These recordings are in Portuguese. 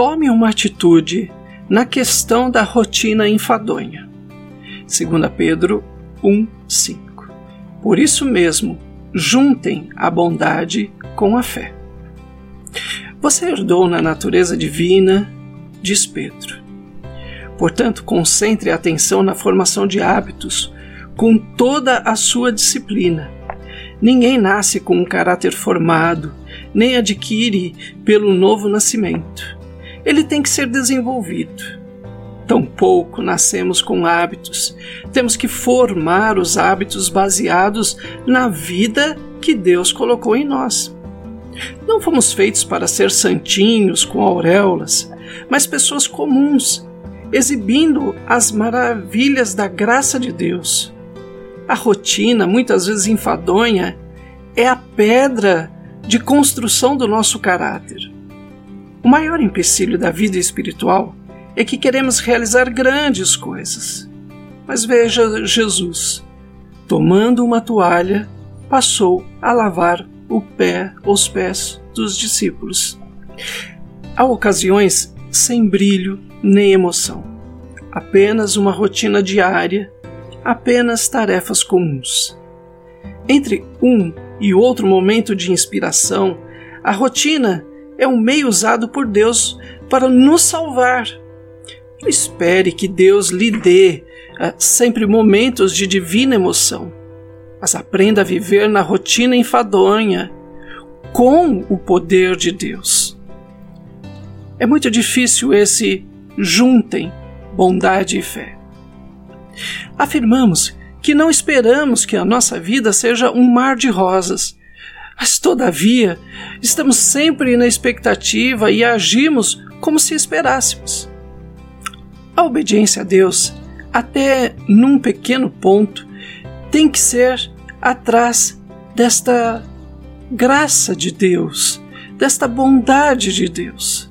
uma atitude na questão da rotina enfadonha. 2 Pedro 1:5. Por isso mesmo, juntem a bondade com a fé. Você herdou na natureza divina, diz Pedro. Portanto, concentre a atenção na formação de hábitos com toda a sua disciplina. Ninguém nasce com um caráter formado, nem adquire pelo novo nascimento. Ele tem que ser desenvolvido. Tampouco nascemos com hábitos. Temos que formar os hábitos baseados na vida que Deus colocou em nós. Não fomos feitos para ser santinhos com auréolas, mas pessoas comuns, exibindo as maravilhas da graça de Deus. A rotina, muitas vezes enfadonha, é a pedra de construção do nosso caráter. O maior empecilho da vida espiritual é que queremos realizar grandes coisas. Mas veja Jesus, tomando uma toalha, passou a lavar o pé, os pés dos discípulos. Há ocasiões sem brilho nem emoção, apenas uma rotina diária, apenas tarefas comuns. Entre um e outro momento de inspiração, a rotina é um meio usado por Deus para nos salvar. Não espere que Deus lhe dê uh, sempre momentos de divina emoção mas aprenda a viver na rotina enfadonha com o poder de Deus. É muito difícil esse juntem bondade e fé. Afirmamos que não esperamos que a nossa vida seja um mar de rosas, mas todavia estamos sempre na expectativa e agimos como se esperássemos. A obediência a Deus, até num pequeno ponto, tem que ser atrás desta graça de Deus, desta bondade de Deus.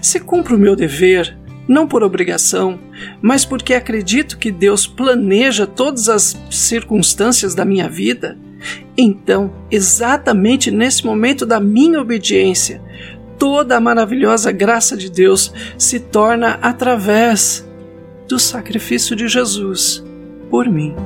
Se cumpro o meu dever, não por obrigação, mas porque acredito que Deus planeja todas as circunstâncias da minha vida, então, exatamente nesse momento da minha obediência, toda a maravilhosa graça de Deus se torna através do sacrifício de Jesus por mim.